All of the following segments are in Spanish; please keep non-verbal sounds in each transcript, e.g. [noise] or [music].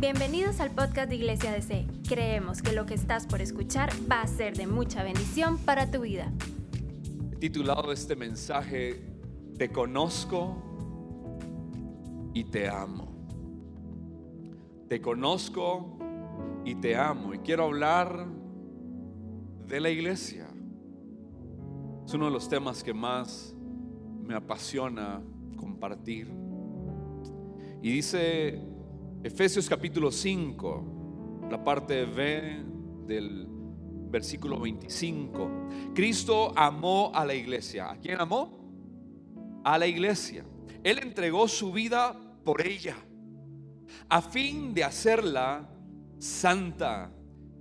Bienvenidos al podcast de Iglesia DC. Creemos que lo que estás por escuchar va a ser de mucha bendición para tu vida. He titulado este mensaje, Te conozco y te amo. Te conozco y te amo. Y quiero hablar de la iglesia. Es uno de los temas que más me apasiona compartir. Y dice Efesios capítulo 5, la parte B del versículo 25. Cristo amó a la iglesia. ¿A quién amó? A la iglesia. Él entregó su vida por ella, a fin de hacerla santa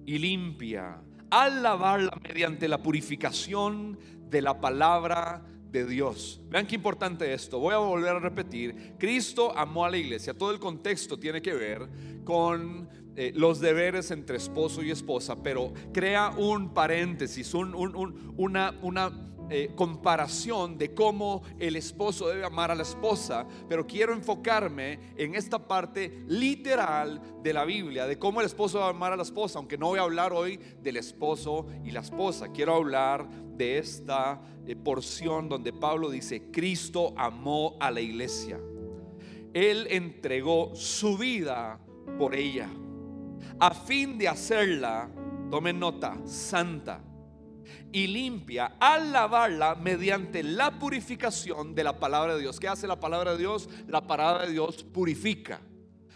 y limpia, al lavarla mediante la purificación de la palabra de Dios. Vean qué importante esto. Voy a volver a repetir. Cristo amó a la iglesia. Todo el contexto tiene que ver con eh, los deberes entre esposo y esposa, pero crea un paréntesis, una, una eh, comparación de cómo el esposo debe amar a la esposa, pero quiero enfocarme en esta parte literal de la Biblia, de cómo el esposo debe amar a la esposa, aunque no voy a hablar hoy del esposo y la esposa, quiero hablar de esta eh, porción donde Pablo dice, Cristo amó a la iglesia. Él entregó su vida por ella, a fin de hacerla, tomen nota, santa y limpia al lavarla mediante la purificación de la palabra de Dios. ¿Qué hace la palabra de Dios? La palabra de Dios purifica.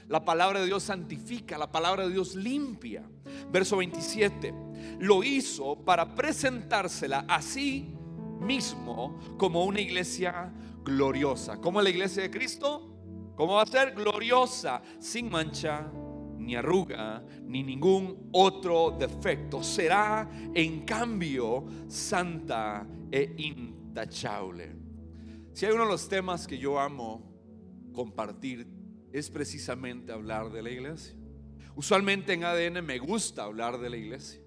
La palabra de Dios santifica, la palabra de Dios limpia. Verso 27. Lo hizo para presentársela así mismo como una iglesia gloriosa. ¿Cómo la iglesia de Cristo? ¿Cómo va a ser? Gloriosa, sin mancha, ni arruga, ni ningún otro defecto. Será en cambio santa e intachable. Si hay uno de los temas que yo amo compartir es precisamente hablar de la iglesia. Usualmente en ADN me gusta hablar de la iglesia.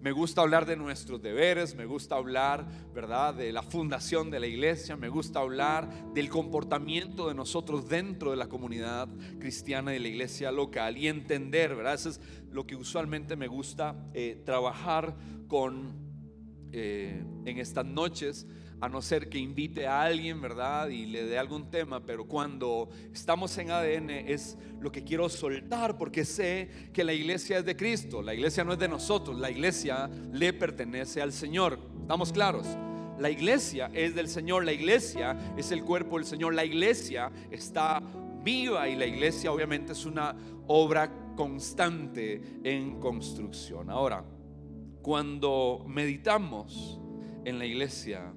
Me gusta hablar de nuestros deberes, me gusta hablar, ¿verdad?, de la fundación de la iglesia, me gusta hablar del comportamiento de nosotros dentro de la comunidad cristiana y de la iglesia local y entender, ¿verdad? Eso es lo que usualmente me gusta eh, trabajar con eh, en estas noches a no ser que invite a alguien, ¿verdad? Y le dé algún tema, pero cuando estamos en ADN es lo que quiero soltar porque sé que la iglesia es de Cristo, la iglesia no es de nosotros, la iglesia le pertenece al Señor. ¿Estamos claros? La iglesia es del Señor, la iglesia es el cuerpo del Señor, la iglesia está viva y la iglesia obviamente es una obra constante en construcción. Ahora, cuando meditamos en la iglesia,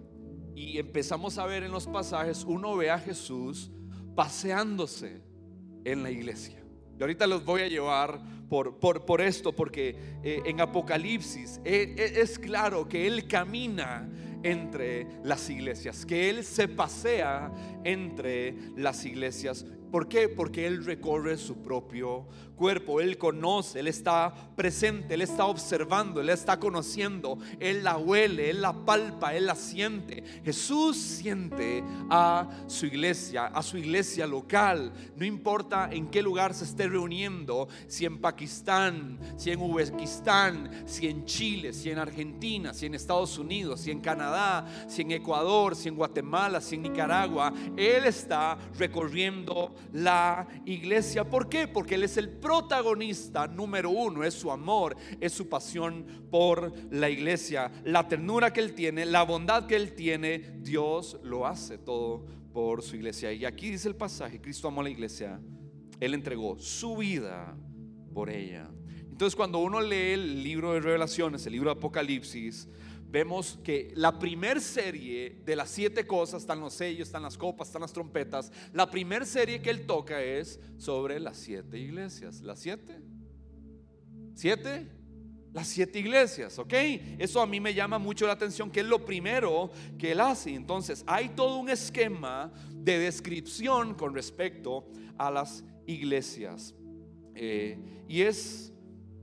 y empezamos a ver en los pasajes, uno ve a Jesús paseándose en la iglesia. Y ahorita los voy a llevar por, por, esto, porque eh, en Apocalipsis eh, eh, es claro que Él camina entre las iglesias, que Él se pasea entre las iglesias. ¿Por qué? Porque Él recorre su propio cuerpo, Él conoce, Él está presente, Él está observando, Él está conociendo, Él la huele, Él la palpa, Él la siente. Jesús siente a su iglesia, a su iglesia local, no importa en qué lugar se esté reuniendo, si en Pakistán, si en Uzbekistán, si en Chile, si en Argentina, si en Estados Unidos, si en Canadá, si en Ecuador, si en Guatemala, si en Nicaragua, Él está recorriendo la iglesia. ¿Por qué? Porque Él es el protagonista número uno, es su amor, es su pasión por la iglesia, la ternura que Él tiene, la bondad que Él tiene, Dios lo hace todo por su iglesia. Y aquí dice el pasaje, Cristo amó a la iglesia, Él entregó su vida por ella. Entonces cuando uno lee el libro de revelaciones, el libro de Apocalipsis, vemos que la primer serie de las siete cosas, están los sellos, están las copas, están las trompetas, la primer serie que él toca es sobre las siete iglesias. ¿Las siete? ¿Siete? Las siete iglesias, ¿ok? Eso a mí me llama mucho la atención, que es lo primero que él hace. Entonces, hay todo un esquema de descripción con respecto a las iglesias. Eh, y es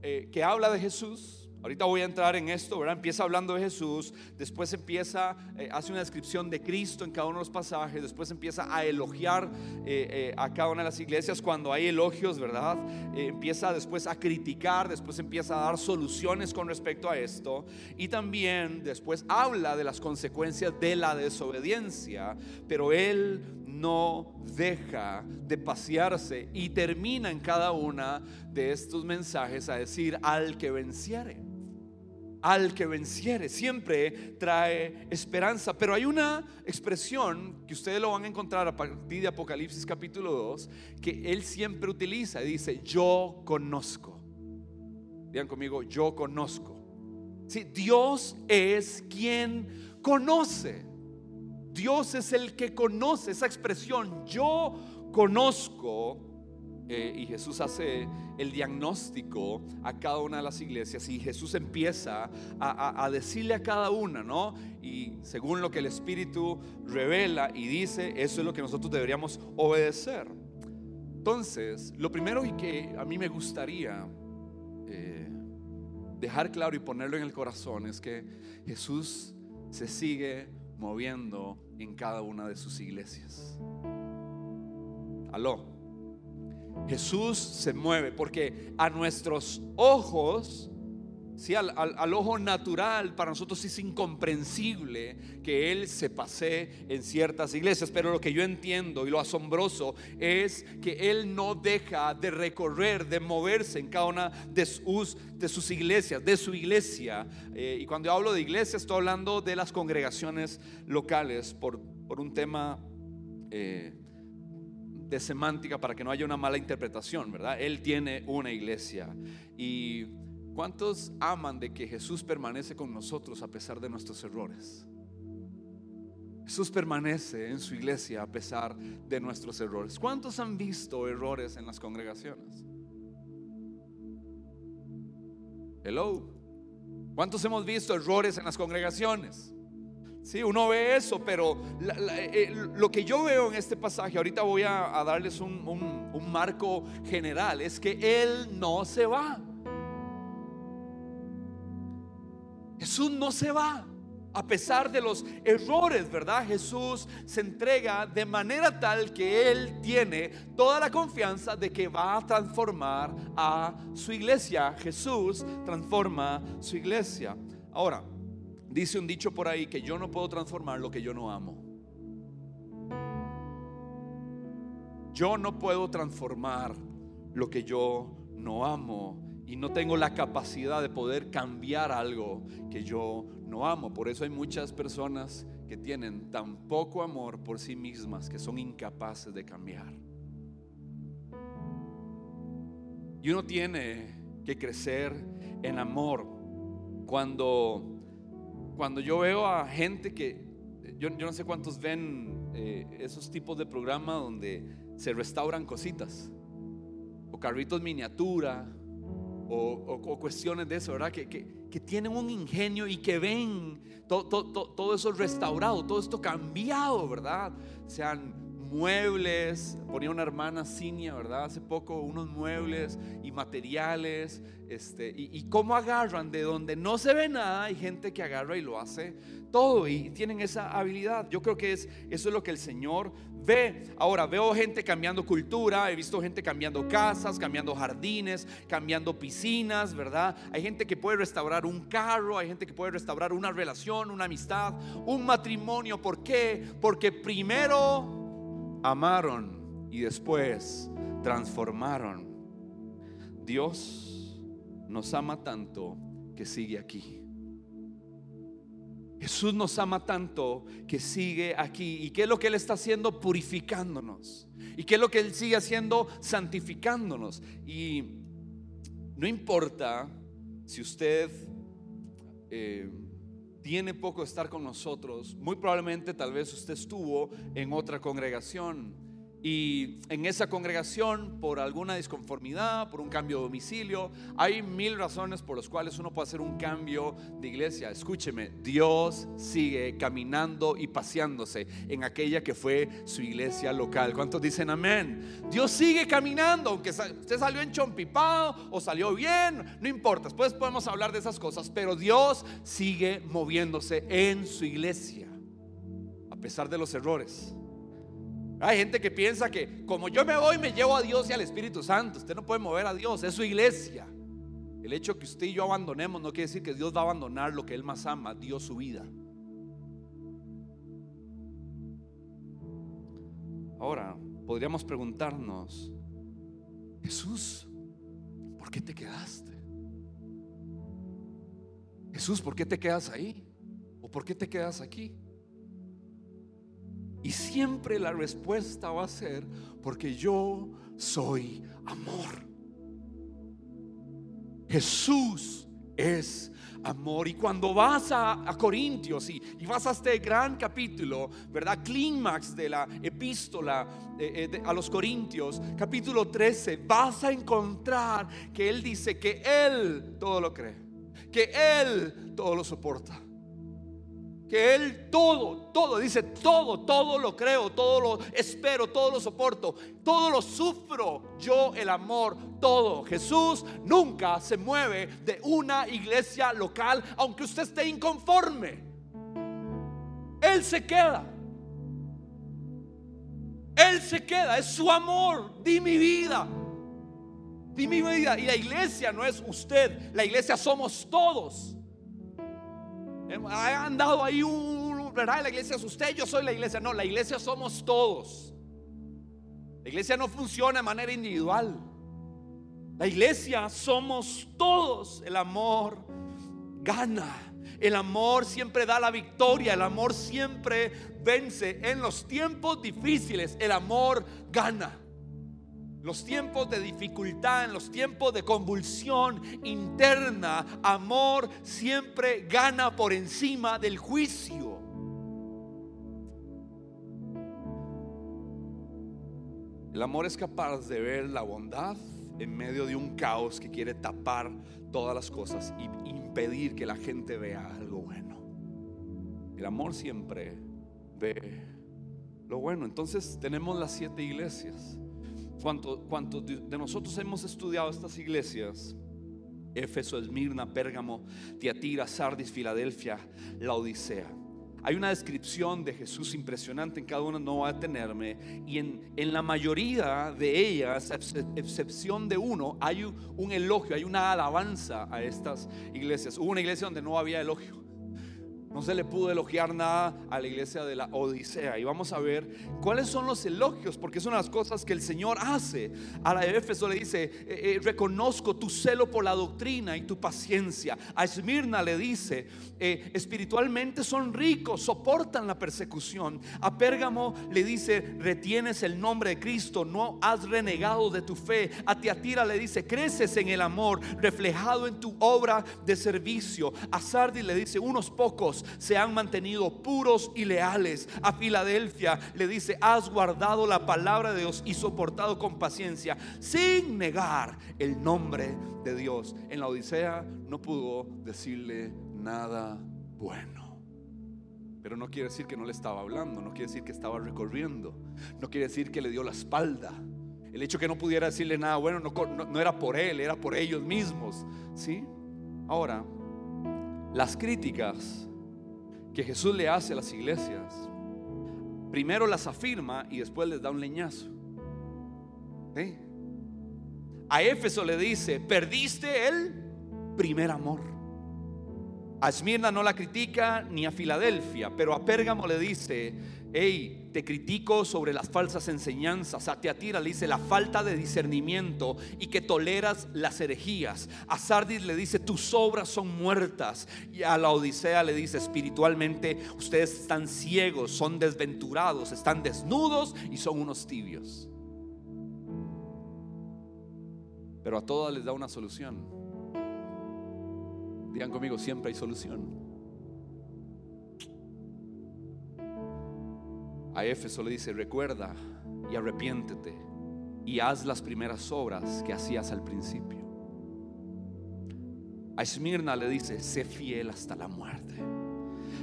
eh, que habla de Jesús, Ahorita voy a entrar en esto, ¿verdad? Empieza hablando de Jesús, después empieza, eh, hace una descripción de Cristo en cada uno de los pasajes, después empieza a elogiar eh, eh, a cada una de las iglesias cuando hay elogios, ¿verdad? empieza después a criticar, después empieza a dar soluciones con respecto a esto y también después habla de las consecuencias de la desobediencia, pero él no deja de pasearse y termina en cada una de estos mensajes a decir al que venciere al que venciere. Siempre trae esperanza. Pero hay una expresión que ustedes lo van a encontrar a partir de Apocalipsis capítulo 2, que él siempre utiliza y dice, yo conozco. Digan conmigo, yo conozco. Sí, Dios es quien conoce. Dios es el que conoce esa expresión. Yo conozco eh, y Jesús hace el diagnóstico a cada una de las iglesias y Jesús empieza a, decirle a cada una, ¿no? Y según lo que el Espíritu revela y dice, eso es lo que nosotros deberíamos obedecer. Entonces, lo primero que a mí me gustaría eh, dejar claro y ponerlo en el corazón es que Jesús se sigue moviendo en cada una de sus iglesias. Aló. Jesús se mueve porque a nuestros ojos, si al, ojo natural, para nosotros es incomprensible que Él se pase en ciertas iglesias, pero lo que yo entiendo y lo asombroso es que Él no deja de recorrer, de moverse en cada una de sus, de sus iglesias, de su iglesia. Eh, y cuando hablo de iglesia, estoy hablando de las congregaciones locales por, por un tema... Eh, de semántica para que no haya una mala interpretación, ¿verdad? Él tiene una iglesia. ¿Y cuántos aman de que Jesús permanece con nosotros a pesar de nuestros errores? Jesús permanece en su iglesia a pesar de nuestros errores. ¿Cuántos han visto errores en las congregaciones? Hello. ¿Cuántos hemos visto errores en las congregaciones? Sí, uno ve eso, pero eh, lo que yo veo en este pasaje, ahorita voy a, darles un marco general, es que Él no se va. Jesús no se va. A pesar de los errores, ¿verdad? Jesús se entrega de manera tal que Él tiene toda la confianza de que va a transformar a su iglesia. Jesús transforma su iglesia. Ahora, Dice un dicho por ahí que yo no puedo transformar lo que yo no amo. Yo no puedo transformar lo que yo no amo y no tengo la capacidad de poder cambiar algo que yo no amo. Por eso hay muchas personas que tienen tan poco amor por sí mismas que son incapaces de cambiar. Y uno tiene que crecer en amor cuando cuando yo veo a gente que, yo, no sé cuántos ven eh, esos tipos de programas donde se restauran cositas, o carritos miniatura, o, cuestiones de eso, ¿verdad? Que, que, tienen un ingenio y que ven todo eso restaurado, todo esto cambiado, ¿verdad? Sean muebles, ponía una hermana Cinia, ¿verdad? Hace poco unos muebles y materiales, este, y, cómo agarran de donde no se ve nada, hay gente que agarra y lo hace todo y tienen esa habilidad. Yo creo que es, eso es lo que el Señor ve. Ahora, veo gente cambiando cultura, he visto gente cambiando casas, cambiando jardines, cambiando piscinas, ¿verdad? Hay gente que puede restaurar un carro, hay gente que puede restaurar una relación, una amistad, un matrimonio. ¿Por qué? Porque primero amaron y después transformaron. Dios nos ama tanto que sigue aquí. Jesús nos ama tanto que sigue aquí. ¿Y qué es lo que Él está haciendo? Purificándonos. ¿Y qué es lo que Él sigue haciendo? Santificándonos. Y no importa si usted eh, tiene poco estar con nosotros, muy probablemente tal vez usted estuvo en otra congregación y en esa congregación por alguna disconformidad, por un cambio de domicilio, hay mil razones por las cuales uno puede hacer un cambio de iglesia. Escúcheme, Dios sigue caminando y paseándose en aquella que fue su iglesia local. ¿Cuántos dicen amén? Dios sigue caminando, aunque usted salió en chompipado o salió bien, no importa, después podemos hablar de esas cosas, pero Dios sigue moviéndose en su iglesia, a pesar de los errores. Hay gente que piensa que como yo me voy me llevo a Dios y al Espíritu Santo. Usted no puede mover a Dios, es su iglesia. El hecho que usted y yo abandonemos no quiere decir que Dios va a abandonar lo que Él más ama, Dios su vida. Ahora, podríamos preguntarnos, Jesús, ¿por qué te quedaste? Jesús, ¿por qué te quedas ahí? ¿O por qué te quedas aquí? Y siempre la respuesta va a ser, porque yo soy amor. Jesús es amor. Y cuando vas a, Corintios y, vas a este gran capítulo, ¿verdad? Clímax de la epístola eh, eh, a los Corintios, capítulo 13, vas a encontrar que Él dice que Él todo lo cree, que Él todo lo soporta que Él todo, todo, dice todo, todo lo creo, todo lo espero, todo lo soporto, todo lo sufro, yo el amor, todo. Jesús nunca se mueve de una iglesia local, aunque usted esté inconforme. Él se queda. Él se queda, es su amor, di mi vida. Di mi vida. Y la iglesia no es usted, la iglesia somos todos. Ha andado ahí un, ¿verdad? La iglesia es usted, yo soy la iglesia. No, la iglesia somos todos. La iglesia no funciona de manera individual. La iglesia somos todos. El amor gana. El amor siempre da la victoria. El amor siempre vence. En los tiempos difíciles, el amor gana los tiempos de dificultad, en los tiempos de convulsión interna, amor siempre gana por encima del juicio. El amor es capaz de ver la bondad en medio de un caos que quiere tapar todas las cosas y impedir que la gente vea algo bueno. El amor siempre ve lo bueno. Entonces tenemos las siete iglesias. ¿Cuántos de nosotros hemos estudiado estas iglesias? Éfeso, Esmirna, Pérgamo, Tiatira, Sardis, Filadelfia, la Odisea. Hay una descripción de Jesús impresionante en cada una, no va a tenerme. Y en, en la mayoría de ellas, excepción de uno, hay un elogio, hay una alabanza a estas iglesias. Hubo una iglesia donde no había elogio. No se le pudo elogiar nada a la iglesia de la Odisea. Y vamos a ver cuáles son los elogios, porque son las cosas que el Señor hace. A la de Éfeso le dice, eh, eh, reconozco tu celo por la doctrina y tu paciencia. A Esmirna le dice, eh, espiritualmente son ricos, soportan la persecución. A Pérgamo le dice, retienes el nombre de Cristo, no has renegado de tu fe. A Tiatira le dice, creces en el amor, reflejado en tu obra de servicio. A Sardis le dice, unos pocos se han mantenido puros y leales. A Filadelfia le dice, has guardado la palabra de Dios y soportado con paciencia sin negar el nombre de Dios. En la Odisea no pudo decirle nada bueno. Pero no quiere decir que no le estaba hablando, no quiere decir que estaba recorriendo, no quiere decir que le dio la espalda. El hecho que no pudiera decirle nada bueno no, era por él, era por ellos mismos. ¿Sí? Ahora, las críticas que Jesús le hace a las iglesias, primero las afirma y después les da un leñazo. A Éfeso le dice, perdiste el primer amor. A Esmirna no la critica ni a Filadelfia, pero a Pérgamo le dice, hey, te critico sobre las falsas enseñanzas. A Teatira le dice la falta de discernimiento y que toleras las herejías. A Sardis le dice tus obras son muertas. Y a la Odisea le dice espiritualmente ustedes están ciegos, son desventurados, están desnudos y son unos tibios. Pero a todas les da una solución. Digan conmigo, siempre hay solución. A Éfeso le dice, recuerda y arrepiéntete y haz las primeras obras que hacías al principio. A Esmirna le dice, sé fiel hasta la muerte.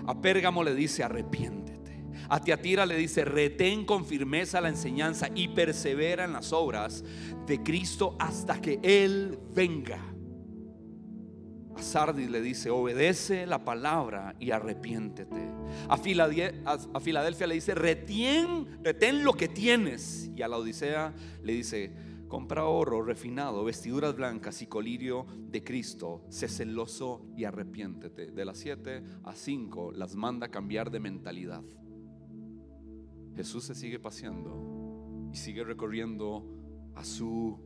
A Pérgamo le dice, arrepiéntete. A Tiatira le dice, retén con firmeza la enseñanza y persevera en las obras de Cristo hasta que Él venga. A Sardis le dice, obedece la palabra y arrepiéntete. A Filadelfia, le dice, retén, lo que tienes. Y a la Odisea le dice, compra oro refinado, vestiduras blancas y colirio de Cristo, sé celoso y arrepiéntete. De las 7 a 5 las manda a cambiar de mentalidad. Jesús se sigue paseando y sigue recorriendo a su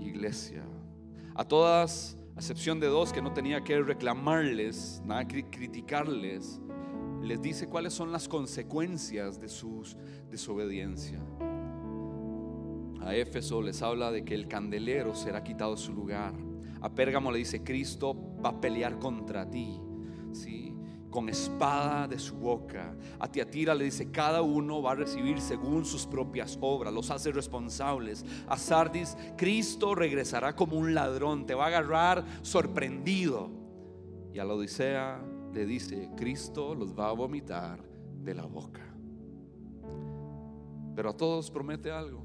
iglesia. A todas, a excepción de dos que no tenía que reclamarles, nada que criticarles, les dice cuáles son las consecuencias de su desobediencia. A Éfeso les habla de que el candelero será quitado de su lugar. A Pérgamo le dice, Cristo va a pelear contra ti. Con espada de su boca. A Tiatira le dice, cada uno va a recibir según sus propias obras, los hace responsables. A Sardis, Cristo regresará como un ladrón, te va a agarrar sorprendido. Y a la Odisea le dice, Cristo los va a vomitar de la boca. Pero a todos promete algo.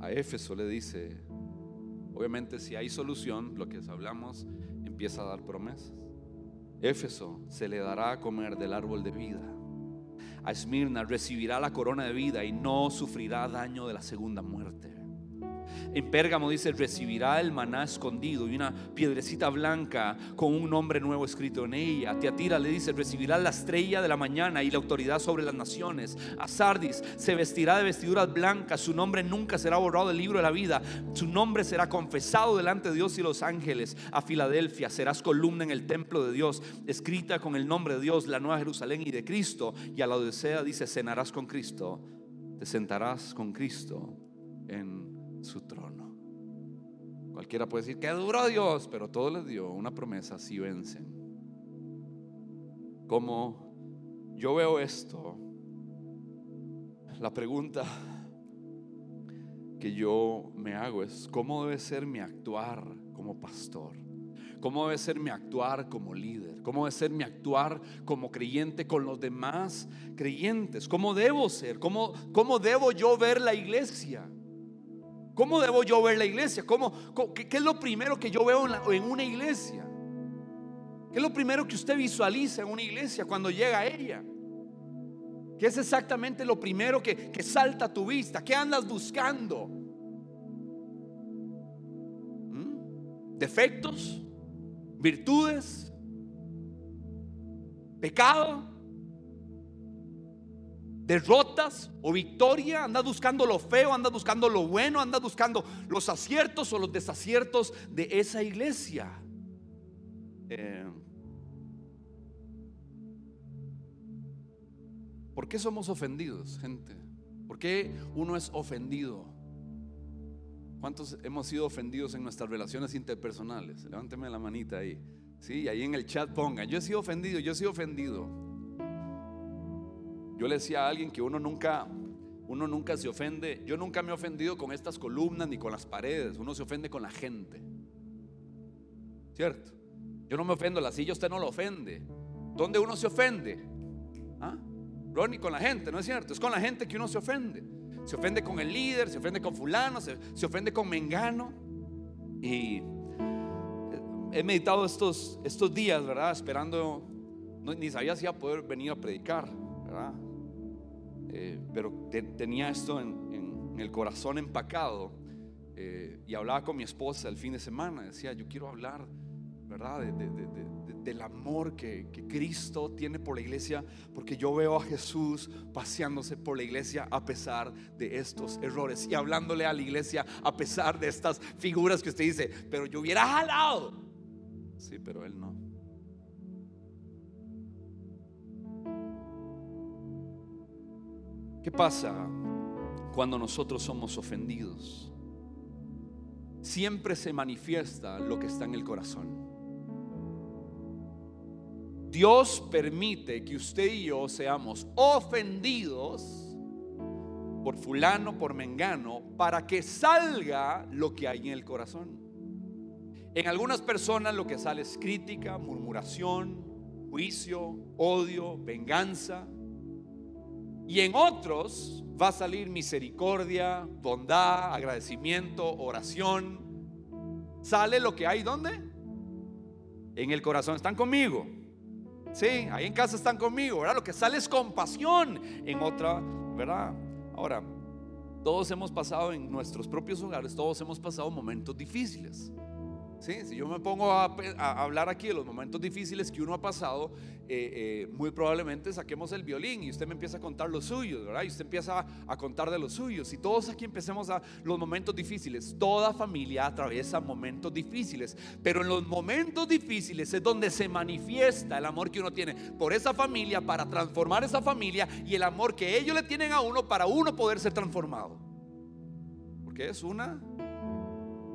a Éfeso le dice, obviamente si hay solución, lo que hablamos, empieza a dar promesas. Éfeso se le dará a comer del árbol de vida. A Esmirna recibirá la corona de vida y no sufrirá daño de la segunda muerte. En Pérgamo dice, recibirá el maná escondido y una piedrecita blanca con un nombre nuevo escrito en ella. A Tiatira le dice, recibirá la estrella de la mañana y la autoridad sobre las naciones. A Sardis se vestirá de vestiduras blancas, su nombre nunca será borrado del libro de la vida, su nombre será confesado delante de Dios y los ángeles. A Filadelfia serás columna en el templo de Dios, escrita con el nombre de Dios, la nueva Jerusalén y de Cristo. Y a la Odisea dice, cenarás con Cristo, te sentarás con Cristo en su trono. Cualquiera puede decir que duro Dios, pero todo les dio una promesa si vencen. Como yo veo esto, la pregunta que yo me hago es, ¿cómo debe ser mi actuar como pastor? ¿Cómo debe ser mi actuar como líder? ¿Cómo debe ser mi actuar como creyente con los demás creyentes? ¿Cómo debo ser? ¿Cómo, cómo debo yo ver la iglesia? ¿Cómo debo yo ver la iglesia? ¿Cómo, qué, es lo primero que yo veo en, una iglesia? ¿Qué es lo primero que usted visualiza en una iglesia cuando llega a ella? ¿Qué es exactamente lo primero que, que salta a tu vista? ¿Qué andas buscando? ¿Mm? ¿Defectos? ¿Virtudes? ¿Pecado? Derrotas o victoria, andas buscando lo feo, andas buscando lo bueno, andas buscando los aciertos o los desaciertos de esa iglesia. Eh, ¿Por qué somos ofendidos, gente? ¿Por qué uno es ofendido? ¿Cuántos hemos sido ofendidos en nuestras relaciones interpersonales? Levánteme la manita ahí. Sí, ahí en el chat pongan, yo he sido ofendido, yo he sido ofendido. Yo le decía a alguien que uno nunca, uno nunca se ofende. Yo nunca me he ofendido con estas columnas ni con las paredes. Uno se ofende con la gente. ¿Cierto? Yo no me ofendo, la silla usted no lo ofende. ¿Dónde uno se ofende? ¿Ah? Ronnie, con la gente, ¿no es cierto? Es con la gente que uno se ofende. Se ofende con el líder, se ofende con fulano, se, ofende con Mengano. Y he meditado estos, estos días, ¿verdad? Esperando, ni sabía si iba a poder venir a predicar, ¿verdad? Eh, pero tenía esto en, el corazón empacado eh, y hablaba con mi esposa el fin de semana, decía, yo quiero hablar, ¿verdad? del amor que, que, Cristo tiene por la iglesia, porque yo veo a Jesús paseándose por la iglesia a pesar de estos errores y hablándole a la iglesia a pesar de estas figuras que usted dice, pero yo hubiera jalado. Sí, pero él no. ¿Qué pasa cuando nosotros somos ofendidos? Siempre se manifiesta lo que está en el corazón. Dios permite que usted y yo seamos ofendidos por fulano, por mengano, para que salga lo que hay en el corazón. En algunas personas lo que sale es crítica, murmuración, juicio, odio, venganza. Y en otros va a salir misericordia, bondad, agradecimiento, oración. Sale lo que hay ¿dónde? En el corazón. ¿Están conmigo? Sí, ahí en casa están conmigo, ¿verdad? Lo que sale es compasión. En otra, ¿verdad? Ahora, todos hemos pasado en nuestros propios hogares, todos hemos pasado momentos difíciles. Si yo me pongo a, hablar aquí de los momentos difíciles que uno ha pasado, eh, eh, muy probablemente saquemos el violín y usted me empieza a contar los suyos, ¿verdad? Y usted empieza a contar de los suyos. Y todos aquí empecemos a los momentos difíciles. Toda familia atraviesa momentos difíciles, pero en los momentos difíciles es donde se manifiesta el amor que uno tiene por esa familia para transformar esa familia y el amor que ellos le tienen a uno para uno poder ser transformado. Porque es una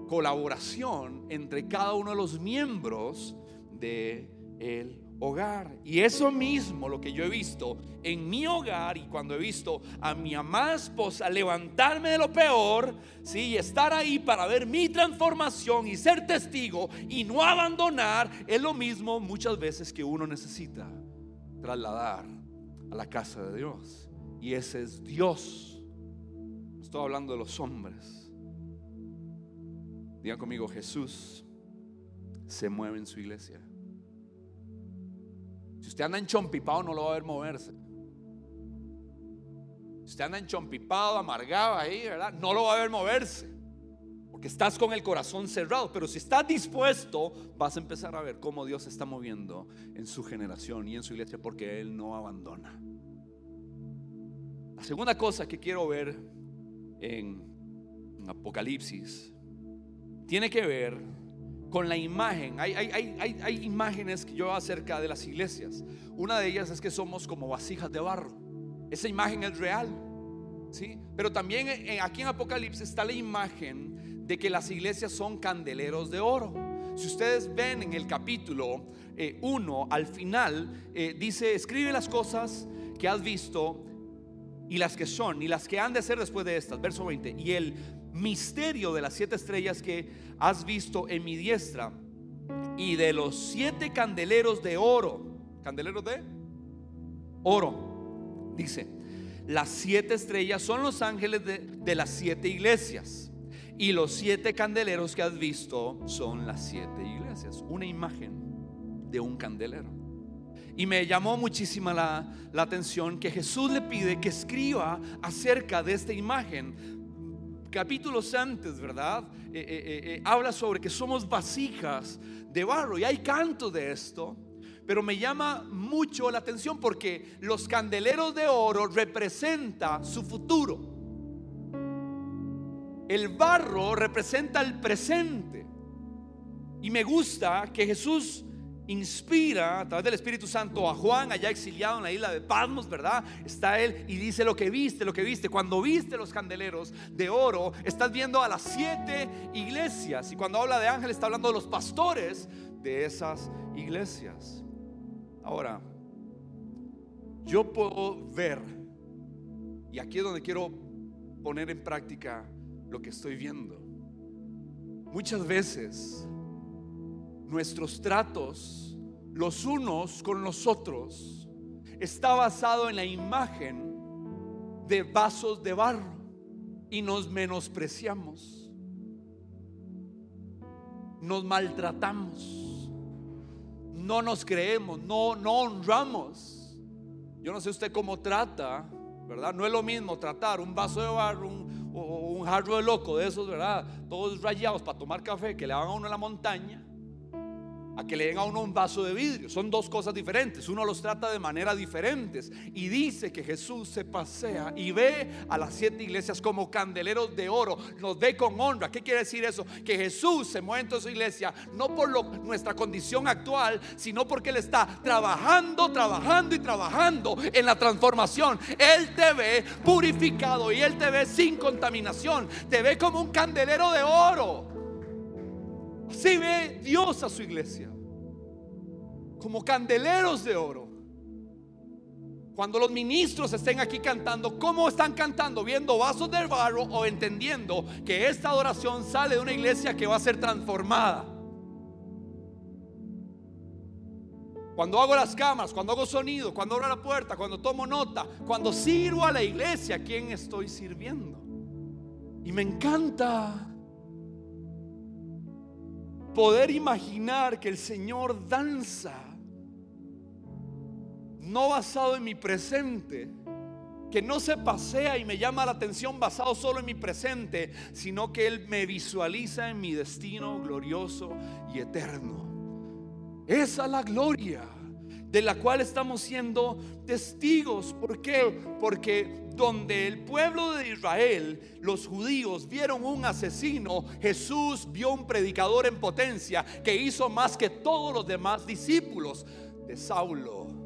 colaboración entre cada uno de los miembros de el hogar. Y eso mismo lo que yo he visto en mi hogar y cuando he visto a mi amada esposa levantarme de lo peor, sí, y estar ahí para ver mi transformación y ser testigo y no abandonar, es lo mismo muchas veces que uno necesita trasladar a la casa de Dios. Y ese es Dios. Estoy hablando de los hombres. Diga conmigo, Jesús se mueve en su iglesia. Si usted anda en chompipado, no lo va a ver moverse. Si usted anda en chompipado, amargado ahí, ¿verdad? No lo va a ver moverse. Porque estás con el corazón cerrado. Pero si estás dispuesto, vas a empezar a ver cómo Dios se está moviendo en su generación y en su iglesia, porque Él no abandona. La segunda cosa que quiero ver en Apocalipsis tiene que ver con la imagen. Hay, hay, imágenes que yo acerca de las iglesias. Una de ellas es que somos como vasijas de barro. Esa imagen es real. ¿sí? Pero también eh, aquí en Apocalipsis está la imagen de que las iglesias son candeleros de oro. Si ustedes ven en el capítulo 1, eh, al final, eh, dice, escribe las cosas que has visto y las que son y las que han de ser después de estas. Verso 20. Y el misterio de las siete estrellas que has visto en mi diestra y de los siete candeleros de oro. ¿Candeleros de? Oro. Dice, las siete estrellas son los ángeles de, las siete iglesias. Y los siete candeleros que has visto son las siete iglesias. Una imagen de un candelero. Y me llamó muchísima la, atención que Jesús le pide que escriba acerca de esta imagen capítulos antes, ¿verdad? Eh, eh, eh, habla sobre que somos vasijas de barro y hay canto de esto. Pero me llama mucho la atención porque los candeleros de oro representa su futuro. El barro representa el presente. Y me gusta que Jesús inspira a través del Espíritu Santo a Juan, allá exiliado en la isla de Patmos, ¿verdad? Está él y dice lo que viste, lo que viste. Cuando viste los candeleros de oro, estás viendo a las siete iglesias. Y cuando habla de ángeles, está hablando de los pastores de esas iglesias. Ahora, yo puedo ver, y aquí es donde quiero poner en práctica lo que estoy viendo. Muchas veces nuestros tratos los unos con los otros está basado en la imagen de vasos de barro y nos menospreciamos, nos maltratamos, no nos creemos, no, no honramos. Yo no sé usted cómo trata, ¿verdad? No es lo mismo tratar un vaso de barro, un, un jarro de loco de esos, ¿verdad? Todos rayados para tomar café que le hagan a uno en la montaña a que le den a uno un vaso de vidrio. Son dos cosas diferentes. Uno los trata de manera diferentes. Y dice que Jesús se pasea y ve a las siete iglesias como candeleros de oro. Nos ve con honra. ¿Qué quiere decir eso? Que Jesús se mueve en su iglesia no por nuestra condición actual, sino porque Él está trabajando, trabajando y trabajando en la transformación. Él te ve purificado y Él te ve sin contaminación. Te ve como un candelero de oro. Así ve Dios a su iglesia. como candeleros de oro. Cuando los ministros estén aquí cantando, ¿cómo están cantando? ¿Viendo vasos de barro o entendiendo que esta adoración sale de una iglesia que va a ser transformada? Cuando hago las cámaras, cuando hago sonido, cuando abro la puerta, cuando tomo nota, cuando sirvo a la iglesia, ¿a quién estoy sirviendo? Y me encanta poder imaginar que el Señor danza no basado en mi presente, que no se pasea y me llama la atención basado solo en mi presente, sino que Él me visualiza en mi destino glorioso y eterno. Esa es la gloria de la cual estamos siendo testigos. ¿Por qué? Porque donde el pueblo de Israel, los judíos, vieron un asesino, Jesús vio un predicador en potencia que hizo más que todos los demás discípulos de Saulo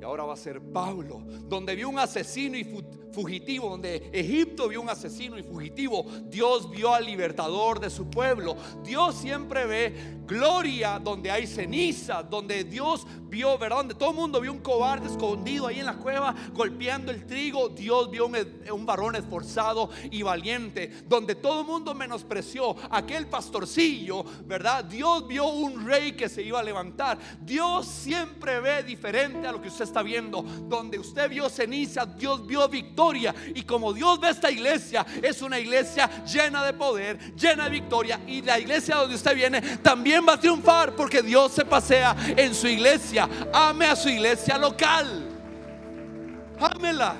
y ahora va a ser Pablo, donde vio un asesino y fugitivo, donde Egipto vio un asesino y fugitivo, Dios vio al libertador de su pueblo. Dios siempre ve gloria donde hay ceniza, donde Dios vio, ¿verdad? Donde todo el mundo vio un cobarde escondido ahí en la cueva golpeando el trigo. Dios vio un, un varón esforzado y valiente, donde todo el mundo menospreció aquel pastorcillo, ¿verdad? Dios vio un rey que se iba a levantar. Dios siempre ve diferente a lo que usted está viendo. Donde usted vio ceniza, Dios vio victoria. Y como Dios ve esta iglesia, es una iglesia llena de poder, llena de victoria. Y la iglesia donde usted viene también va a triunfar porque Dios se pasea en su iglesia. Ame a su iglesia local. Ámela.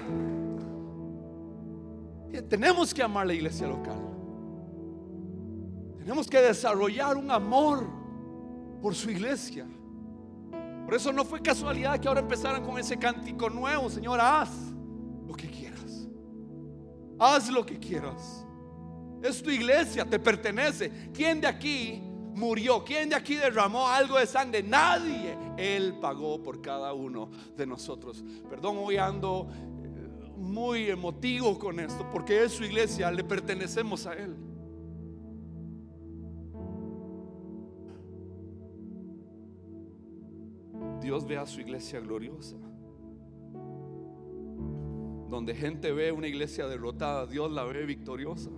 Tenemos que amar la iglesia local. Tenemos que desarrollar un amor por su iglesia. Por eso no fue casualidad que ahora empezaran con ese cántico nuevo. Señor, haz. Haz lo que quieras. Es tu iglesia, te pertenece. ¿Quién de aquí murió? ¿Quién de aquí derramó algo de sangre? Nadie. Él pagó por cada uno de nosotros. Perdón, hoy ando eh, muy emotivo con esto, porque es su iglesia, le pertenecemos a Él. Dios ve a su iglesia gloriosa. Donde gente ve una iglesia derrotada, Dios la ve victoriosa.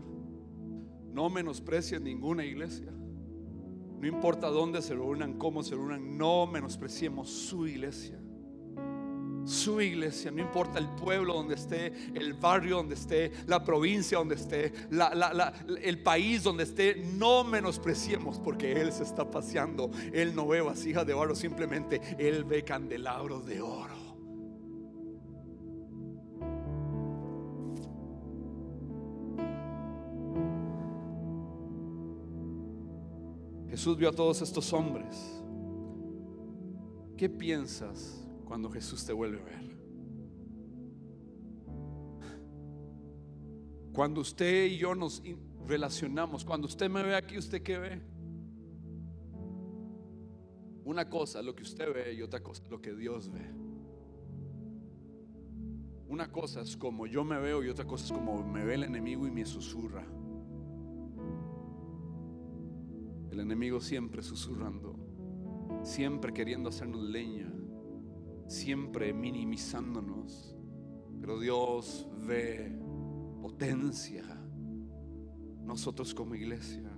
No menosprecien ninguna iglesia. No importa dónde se reúnan, cómo se reúnan, no menospreciemos su iglesia su iglesia, no importa el pueblo donde esté, el barrio donde esté, la provincia donde esté, el país donde esté, no menospreciemos porque Él se está paseando. Él no ve vasijas de barro, simplemente Él ve candelabros de oro. Jesús vio a todos estos hombres. ¿Qué piensas cuando Jesús te vuelve a ver. Cuando usted y yo nos relacionamos, cuando usted me ve aquí, ¿usted qué ve? Una cosa lo que usted ve y otra cosa lo que Dios ve. Una cosa es como yo me veo y otra cosa es como me ve el enemigo y me susurra. El enemigo siempre susurrando, siempre queriendo hacernos leña siempre minimizándonos, pero Dios ve potencia nosotros como iglesia.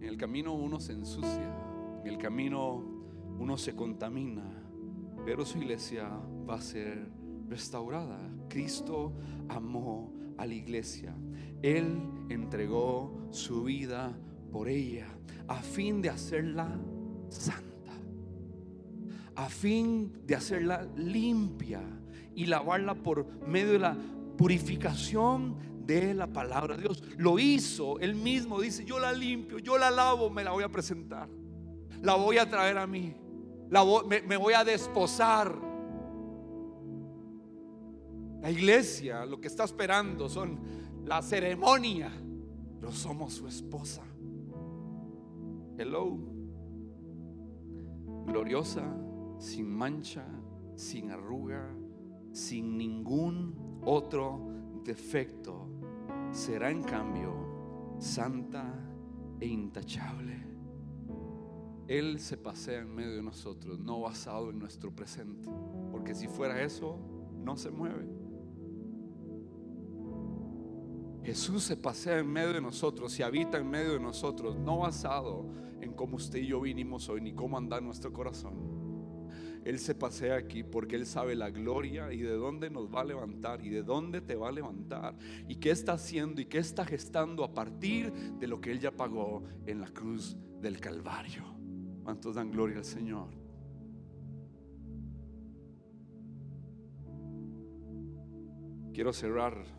En el camino uno se ensucia, en el camino uno se contamina, pero su iglesia va a ser restaurada. Cristo amó a la iglesia. Él entregó su vida por ella a fin de hacerla santa a fin de hacerla limpia y lavarla por medio de la purificación de la palabra de Dios. Lo hizo, él mismo dice, yo la limpio, yo la lavo, me la voy a presentar, la voy a traer a mí, la me, me voy a desposar. La iglesia lo que está esperando son la ceremonia, pero somos su esposa. Hello, gloriosa sin mancha, sin arruga, sin ningún otro defecto. Será en cambio santa e intachable. Él se pasea en medio de nosotros, no basado en nuestro presente. Porque si fuera eso, no se mueve. Jesús se pasea en medio de nosotros y habita en medio de nosotros, no basado en cómo usted y yo vinimos hoy, ni cómo anda nuestro corazón. Él se pasea aquí porque Él sabe la gloria y de dónde nos va a levantar y de dónde te va a levantar y qué está haciendo y qué está gestando a partir de lo que Él ya pagó en la cruz del Calvario. ¿Cuántos dan gloria al Señor? Quiero cerrar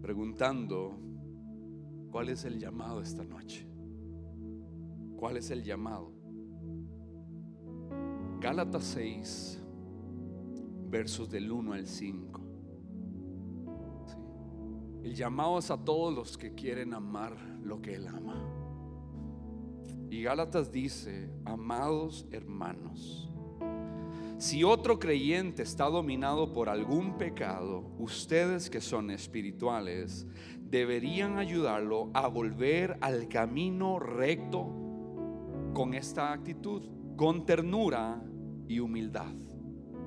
preguntando cuál es el llamado esta noche. ¿Cuál es el llamado? Gálatas 6, versos del 1 al 5. El llamado es a todos los que quieren amar lo que Él ama. Y Gálatas dice, amados hermanos, si otro creyente está dominado por algún pecado, ustedes que son espirituales deberían ayudarlo a volver al camino recto con esta actitud, con ternura y humildad.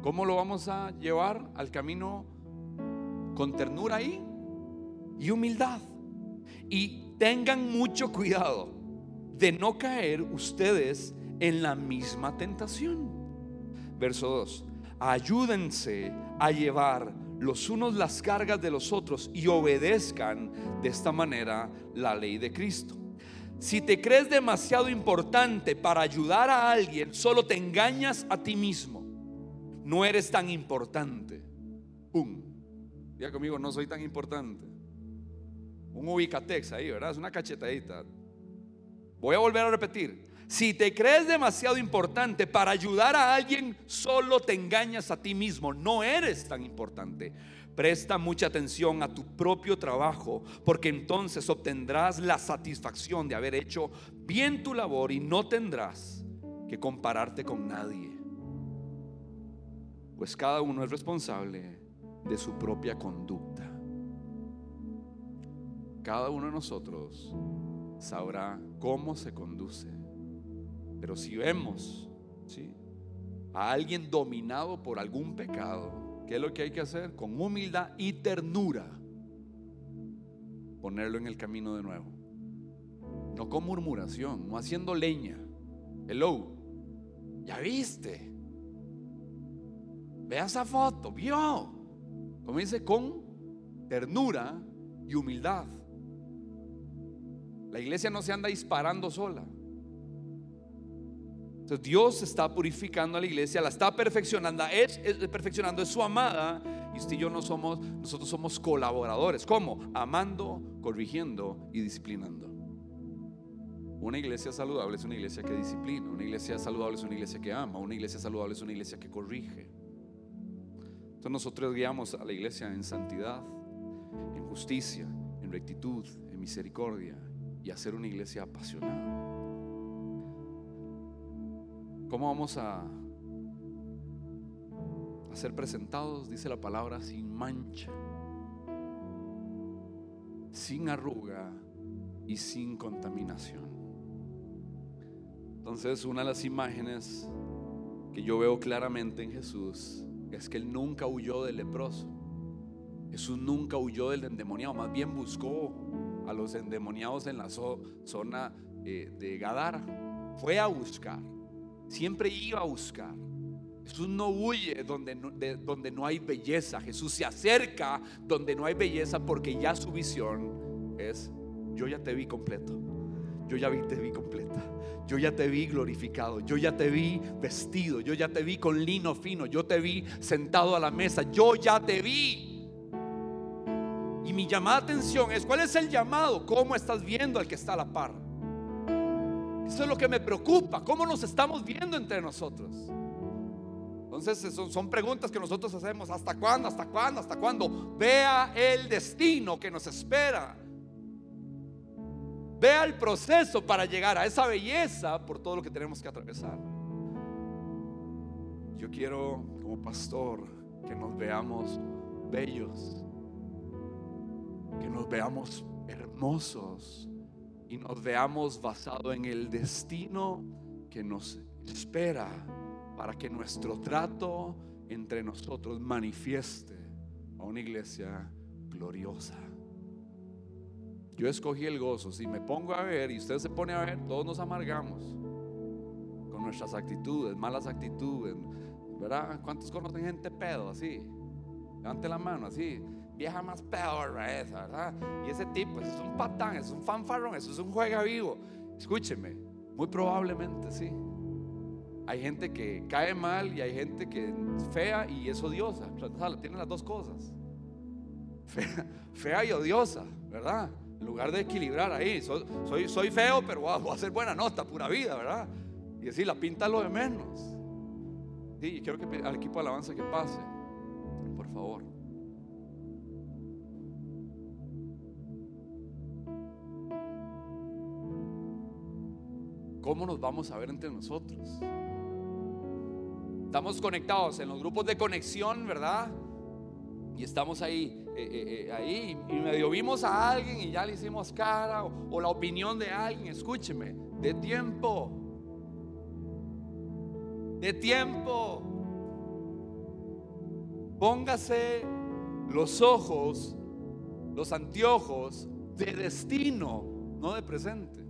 ¿Cómo lo vamos a llevar al camino con ternura y, y humildad? Y tengan mucho cuidado de no caer ustedes en la misma tentación. Verso 2. Ayúdense a llevar los unos las cargas de los otros y obedezcan de esta manera la ley de Cristo. Si te crees demasiado importante para ayudar a alguien, solo te engañas a ti mismo. No eres tan importante. Pum. Ya conmigo, no soy tan importante. Un ubicatex ahí, ¿verdad? Es una cachetadita. Voy a volver a repetir. Si te crees demasiado importante para ayudar a alguien, solo te engañas a ti mismo. No eres tan importante. Presta mucha atención a tu propio trabajo, porque entonces obtendrás la satisfacción de haber hecho bien tu labor y no tendrás que compararte con nadie. Pues cada uno es responsable de su propia conducta. Cada uno de nosotros sabrá cómo se conduce pero si vemos ¿sí? a alguien dominado por algún pecado, ¿qué es lo que hay que hacer? Con humildad y ternura, ponerlo en el camino de nuevo. No con murmuración, no haciendo leña. Hello, ya viste. Vea esa foto, vio. Como dice, con ternura y humildad. La iglesia no se anda disparando sola. Entonces Dios está purificando a la iglesia, la está perfeccionando, es, perfeccionando, es su amada. Y usted y yo no somos, nosotros somos colaboradores. ¿Cómo? Amando, corrigiendo y disciplinando. Una iglesia saludable es una iglesia que disciplina, una iglesia saludable es una iglesia que ama, una iglesia saludable es una iglesia que corrige. Entonces nosotros guiamos a la iglesia en santidad, en justicia, en rectitud, en misericordia y a ser una iglesia apasionada. ¿Cómo vamos a, ser presentados? Dice la palabra sin mancha, sin arruga y sin contaminación. Entonces, una de las imágenes que yo veo claramente en Jesús es que Él nunca huyó del leproso. Jesús nunca huyó del endemoniado, más bien buscó a los endemoniados en la zona eh, de Gadara. Fue a buscar. Siempre iba a buscar. Jesús no huye donde no, donde no hay belleza. Jesús se acerca donde no hay belleza porque ya su visión es, yo ya te vi completo. Yo ya te vi completa. Yo ya te vi glorificado. Yo ya te vi vestido. Yo ya te vi con lino fino. Yo te vi sentado a la mesa. Yo ya te vi. Y mi llamada atención es, ¿cuál es el llamado? ¿Cómo estás viendo al que está a la par? Eso es lo que me preocupa, cómo nos estamos viendo entre nosotros. Entonces son, preguntas que nosotros hacemos, ¿hasta cuándo? ¿Hasta cuándo? ¿Hasta cuándo? Vea el destino que nos espera. Vea el proceso para llegar a esa belleza por todo lo que tenemos que atravesar. Yo quiero como pastor que nos veamos bellos, que nos veamos hermosos y nos veamos basado en el destino que nos espera para que nuestro trato entre nosotros manifieste a una iglesia gloriosa. Yo escogí el gozo. Si me pongo a ver y usted se pone a ver, todos nos amargamos con nuestras actitudes, malas actitudes, ¿verdad? ¿Cuántos conocen gente pedo así? Levante la mano así. Vieja más peor, ¿verdad? Y ese tipo, es un patán, es un fanfarrón, eso es un juega vivo. Escúcheme, muy probablemente sí. Hay gente que cae mal y hay gente que es fea y es odiosa. Tienen las dos cosas. Fea, y odiosa, ¿verdad? En lugar de equilibrar ahí. Soy, soy, feo, pero voy a hacer buena nota, pura vida, ¿verdad? Y decir, la pinta lo de menos. Sí, quiero que al equipo de alabanza que pase, por favor. ¿Cómo nos vamos a ver entre nosotros? Estamos conectados en los grupos de conexión, ¿verdad? Y estamos ahí, eh, eh, eh, ahí, y medio vimos a alguien y ya le hicimos cara, o, la opinión de alguien, escúcheme, de tiempo, de tiempo. Póngase los ojos, los anteojos de destino, no de presente.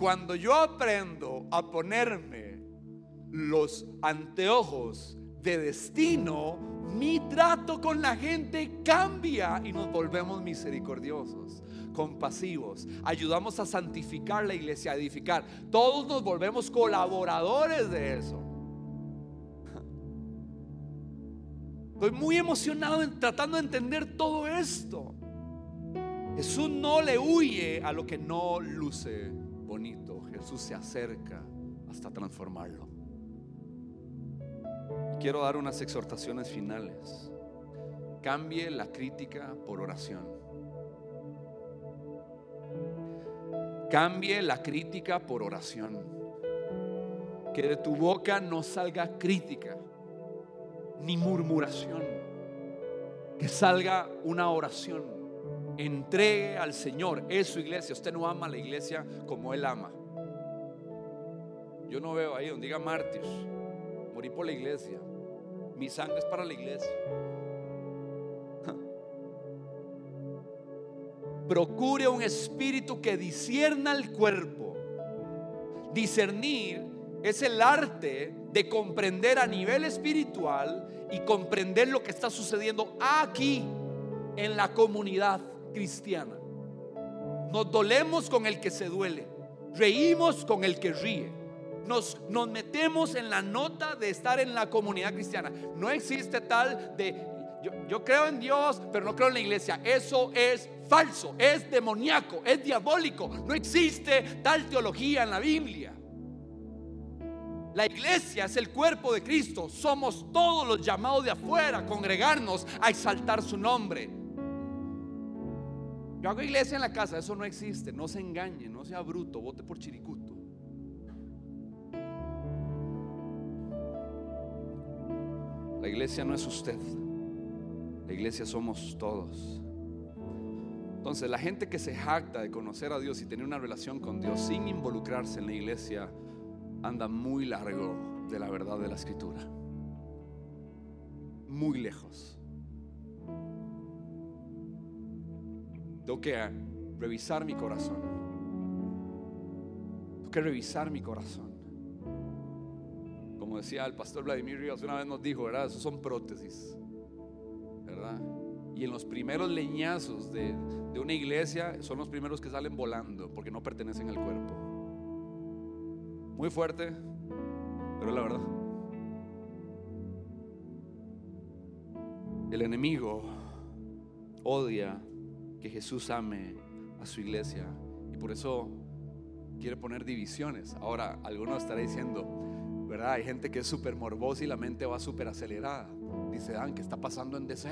Cuando yo aprendo a ponerme los anteojos de destino, mi trato con la gente cambia y nos volvemos misericordiosos, compasivos. Ayudamos a santificar la iglesia, a edificar. Todos nos volvemos colaboradores de eso. Estoy muy emocionado tratando de entender todo esto. Jesús no le huye a lo que no luce Jesús se acerca hasta transformarlo quiero dar unas exhortaciones finales. Cambie la crítica por oración. Cambie la crítica por oración. Que de tu boca no salga crítica ni murmuración. Que salga una oración. Entregue al Señor. Es su iglesia. Usted no ama a la iglesia como Él ama. Yo no veo ahí donde diga mártir. Morí por la iglesia. Mi sangre es para la iglesia. [laughs] Procure un espíritu que disierna el cuerpo. Discernir es el arte de comprender a nivel espiritual y comprender lo que está sucediendo aquí en la comunidad cristiana. Nos dolemos con el que se duele, reímos con el que ríe nos, metemos en la nota de estar en la comunidad cristiana. No existe tal de yo, yo, creo en Dios, pero no creo en la iglesia. Eso es falso, es demoníaco, es diabólico. No existe tal teología en la Biblia. La iglesia es el cuerpo de Cristo. Somos todos los llamados de afuera congregarnos a exaltar su nombre. Yo hago iglesia en la casa, eso no existe. No se engañe, no sea bruto, vote por Chiricuto. La iglesia no es usted. La iglesia somos todos. Entonces, la gente que se jacta de conocer a Dios y tener una relación con Dios sin involucrarse en la iglesia anda muy largo de la verdad de la escritura. Muy lejos. Tengo que revisar mi corazón. Tengo que revisar mi corazón como decía el pastor Vladimir Rivas una vez nos dijo, ¿verdad? Esos son prótesis, ¿verdad? Y en los primeros leñazos de, de una iglesia son los primeros que salen volando porque no pertenecen al cuerpo. Muy fuerte, pero la verdad. El enemigo odia que Jesús ame a su iglesia y por eso quiere poner divisiones. Ahora, alguno estará diciendo, ¿verdad? Hay gente que es súper morbosa y la mente va súper acelerada. Dice, Dan, ¿qué está pasando en DC?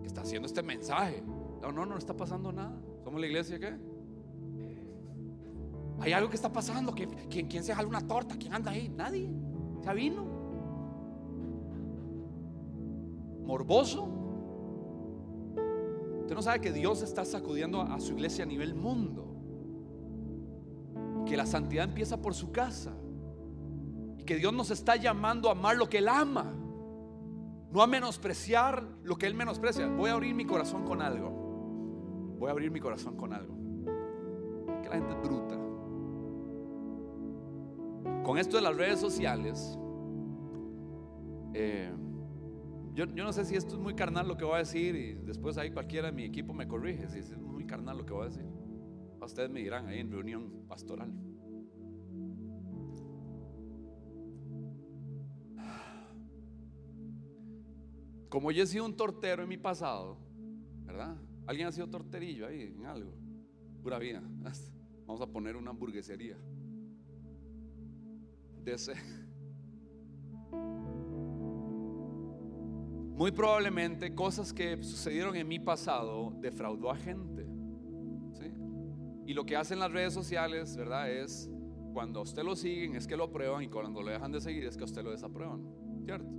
¿Qué está haciendo este mensaje? No, no, no está pasando nada. ¿Somos la iglesia qué? Hay algo que está pasando. ¿Quién, quién se jala una torta? ¿Quién anda ahí? Nadie. Ya vino. Morboso. Usted no sabe que Dios está sacudiendo a su iglesia a nivel mundo. Que la santidad empieza por su casa. Y que Dios nos está llamando a amar lo que Él ama. No a menospreciar lo que Él menosprecia. Voy a abrir mi corazón con algo. Voy a abrir mi corazón con algo. Que la gente es bruta. Con esto de las redes sociales, eh, yo, no sé si esto es muy carnal lo que voy a decir y después ahí cualquiera de mi equipo me corrige si es muy carnal lo que voy a decir. Ustedes me dirán ahí en reunión pastoral. Como yo he sido un tortero en mi pasado, ¿verdad? ¿Alguien ha sido torterillo ahí en algo? Pura vida. [laughs] Vamos a poner una hamburguesería. De ese. Muy probablemente cosas que sucedieron en mi pasado defraudó a gente. Y lo que hacen las redes sociales, ¿verdad? Es cuando a usted lo siguen es que lo aprueban y cuando lo dejan de seguir es que a usted lo desaprueban. ¿Cierto?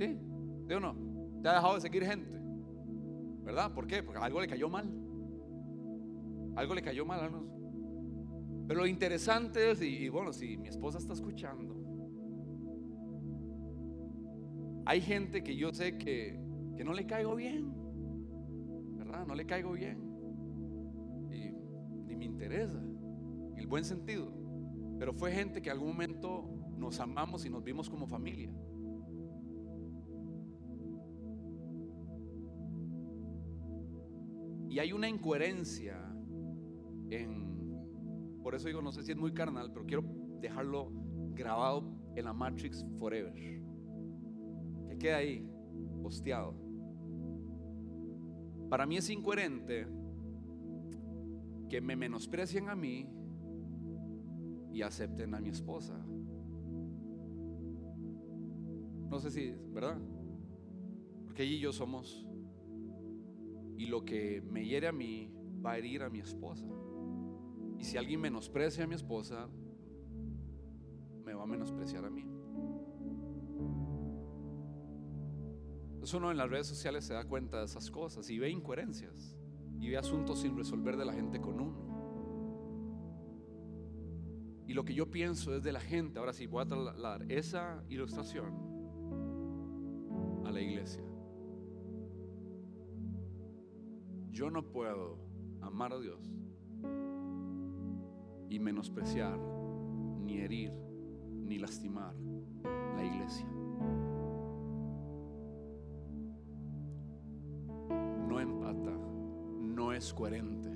¿Sí? ¿Sí o no? Te ha dejado de seguir gente. ¿Verdad? ¿Por qué? Porque algo le cayó mal. Algo le cayó mal a nosotros. Pero lo interesante es, y bueno, si mi esposa está escuchando, hay gente que yo sé que, no le caigo bien, ¿verdad? No le caigo bien. Y ni me interesa, en el buen sentido. Pero fue gente que en algún momento nos amamos y nos vimos como familia. Y hay una incoherencia en, por eso digo, no sé si es muy carnal, pero quiero dejarlo grabado en la Matrix Forever queda ahí, posteado. Para mí es incoherente que me menosprecien a mí y acepten a mi esposa. No sé si, ¿verdad? Porque ella y yo somos. Y lo que me hiere a mí va a herir a mi esposa. Y si alguien menosprecia a mi esposa, me va a menospreciar a mí. Uno en las redes sociales se da cuenta de esas cosas y ve incoherencias y ve asuntos sin resolver de la gente con uno. Y lo que yo pienso es de la gente, ahora sí voy a trasladar esa ilustración a la iglesia. Yo no puedo amar a Dios y menospreciar, ni herir, ni lastimar la iglesia. Es coherente.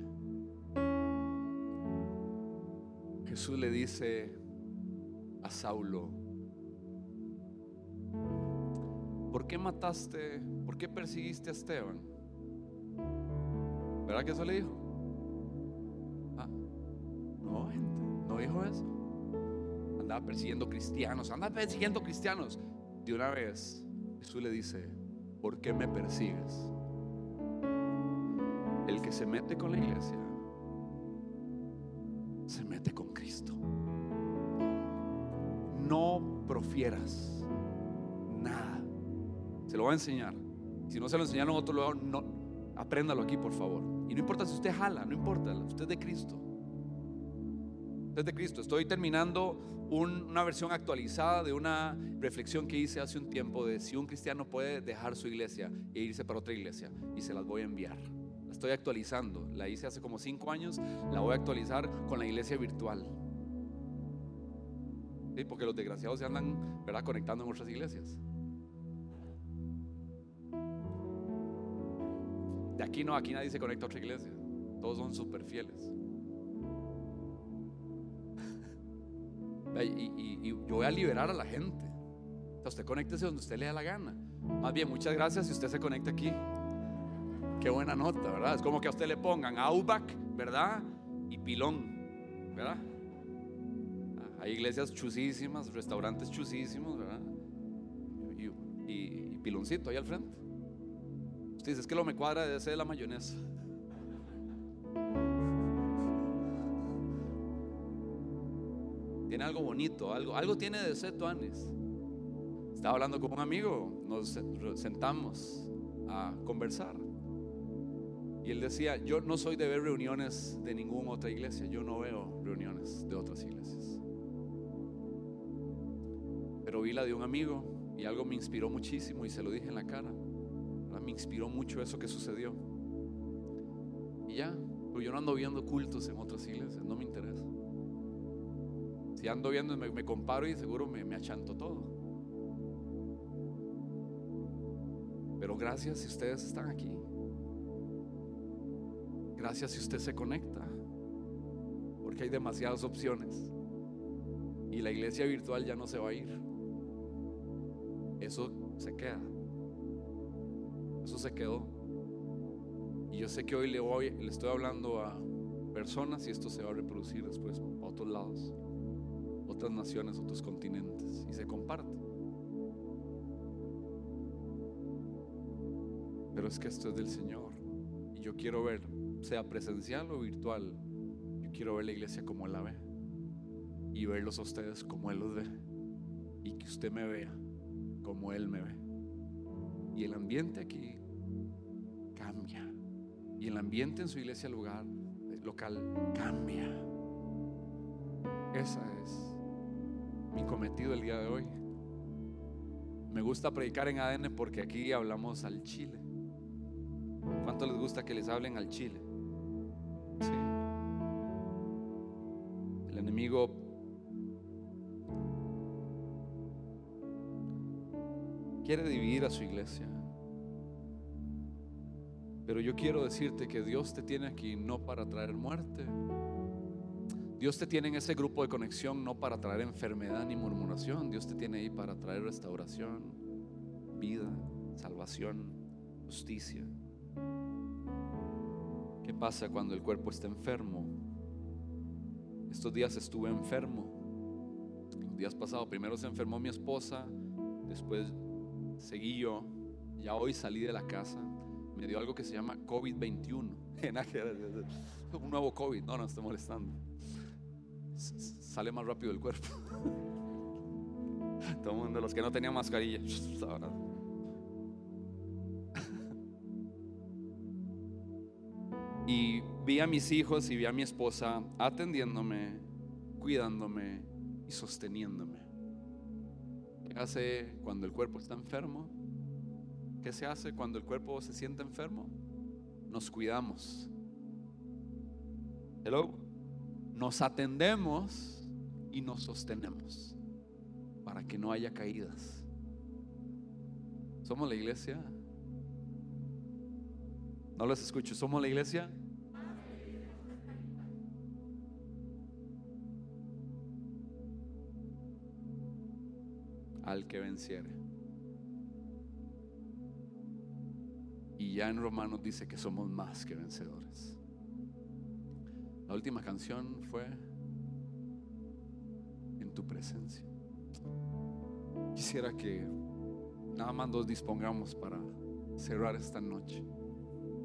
Jesús le dice a Saulo, ¿por qué mataste, por qué perseguiste a Esteban? ¿Verdad que eso le dijo? Ah, no, gente, no dijo eso. Andaba persiguiendo cristianos, andaba persiguiendo cristianos. De una vez, Jesús le dice, ¿por qué me persigues? Se mete con la iglesia se mete con Cristo. No profieras nada. Se lo voy a enseñar. Si no se lo enseñaron otro lugar, no, apréndalo aquí, por favor. Y no importa si usted jala, no importa, usted es de Cristo. Usted es de Cristo. Estoy terminando una versión actualizada de una reflexión que hice hace un tiempo de si un cristiano puede dejar su iglesia e irse para otra iglesia. Y se las voy a enviar estoy actualizando. La hice hace como cinco años, la voy a actualizar con la iglesia virtual. Porque los desgraciados se andan ¿verdad? conectando en otras iglesias. De aquí no, aquí nadie se conecta a otra iglesia. Todos son súper fieles. [laughs] Y, yo voy a liberar a la gente. Usted conéctese donde usted le da la gana. Más bien, muchas gracias si usted se conecta aquí. Qué buena nota, ¿verdad? Es como que a usted le pongan Aubac, ¿verdad? Y Pilón, ¿verdad? Hay iglesias chusísimas, restaurantes chusísimos, ¿verdad? Y, piloncito ahí al frente. Usted dice, es que lo me cuadra de ser la mayonesa. Tiene algo bonito, algo, algo tiene de ser Tuanis. Estaba hablando con un amigo, nos sentamos a conversar. Y él decía, yo no soy de ver reuniones de ninguna otra iglesia, yo no veo reuniones de otras iglesias. Pero vi la de un amigo y algo me inspiró muchísimo y se lo dije en la cara. Me inspiró mucho eso que sucedió. Y ya, yo no ando viendo cultos en otras iglesias, no me interesa. Si ando viendo, me, me comparo y seguro me, me achanto todo. Pero gracias si ustedes están aquí. Gracias si usted se conecta. Porque hay demasiadas opciones. Y la iglesia virtual ya no se va a ir. Eso se queda. Eso se quedó. Y yo sé que hoy le, voy, le estoy hablando a personas y esto se va a reproducir después a otros lados, otras naciones, otros continentes y se comparte. Pero es que esto es del Señor y yo quiero ver, sea presencial o virtual, yo quiero ver la iglesia como Él la ve y verlos a ustedes como Él los ve y que usted me vea como Él me ve. Y el ambiente aquí cambia. Y el ambiente en su iglesia lugar, local cambia. Esa es mi cometido el día de hoy. Me gusta predicar en ADN porque aquí hablamos al chile. ¿Cuánto les gusta que les hablen al chile? El enemigo quiere dividir a su iglesia. Pero yo quiero decirte que Dios te tiene aquí no para traer muerte. Dios te tiene en ese grupo de conexión no para traer enfermedad ni murmuración. Dios te tiene ahí para traer restauración, vida, salvación, justicia. ¿Qué pasa cuando el cuerpo está enfermo? Estos días estuve enfermo. Los días pasados, primero se enfermó mi esposa, después seguí yo, ya hoy salí de la casa, me dio algo que se llama COVID-21. [laughs] Un nuevo COVID, no, no estoy molestando. Sale más rápido el cuerpo. [laughs] Todo el mundo, los que no tenían mascarilla, [laughs] Y vi a mis hijos y vi a mi esposa atendiéndome, cuidándome y sosteniéndome. ¿Qué hace cuando el cuerpo está enfermo? ¿Qué se hace cuando el cuerpo se siente enfermo? Nos cuidamos. Hello. Nos atendemos y nos sostenemos para que no haya caídas. ¿Somos la iglesia? No les escucho. ¿Somos la iglesia? al que venciere. Y ya en Romanos dice que somos más que vencedores. La última canción fue En tu presencia. Quisiera que nada más nos dispongamos para cerrar esta noche.